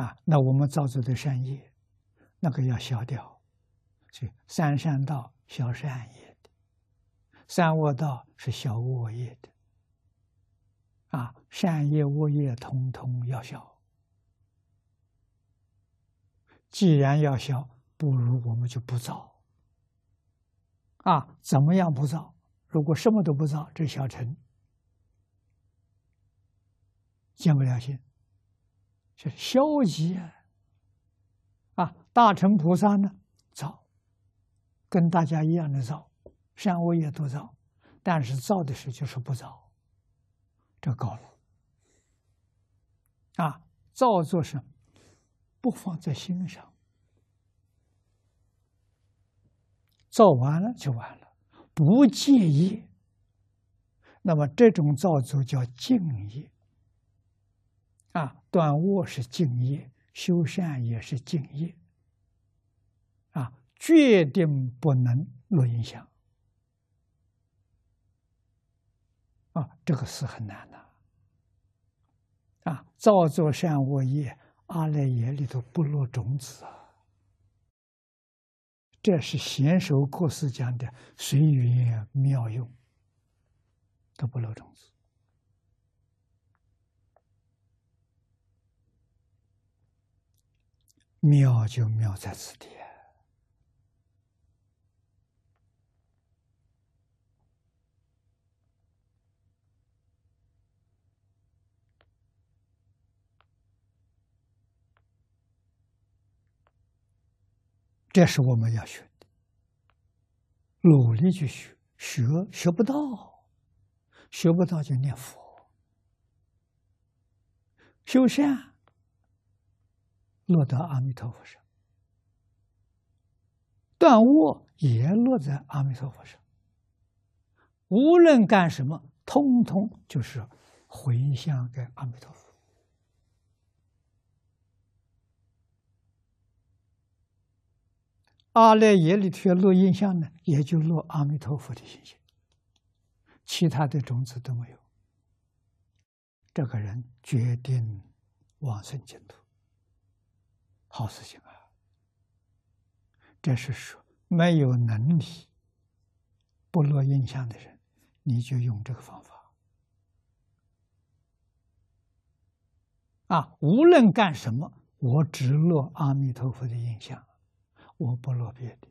啊，那我们造作的善业，那个要消掉，所以三善道消善业的，三恶道是消恶业的。啊，善业恶业通通要消。既然要消，不如我们就不造。啊，怎么样不造？如果什么都不造，这小城见不了心。是消极啊！大乘菩萨呢，造，跟大家一样的造，善恶业都造，但是造的时候就是不造，这高了。啊，造作是不放在心上，造完了就完了，不介意。那么这种造作叫敬业。啊，断恶是敬业，修善也是敬业。啊，决定不能落影响。啊，这个是很难的。啊，造作善恶业，阿赖耶里头不落种子啊。这是贤首国师讲的随缘妙用，都不落种子。妙就妙在此地，这是我们要学的，努力去学，学学不到，学不到就念佛，修善。落到阿弥陀佛上，断恶也落在阿弥陀佛上。无论干什么，通通就是回向给阿弥陀佛。阿赖耶里头落印象呢，也就落阿弥陀佛的形象，其他的种子都没有。这个人决定往生净土。好事情啊！这是说没有能力不落印象的人，你就用这个方法啊！无论干什么，我只落阿弥陀佛的印象，我不落别的。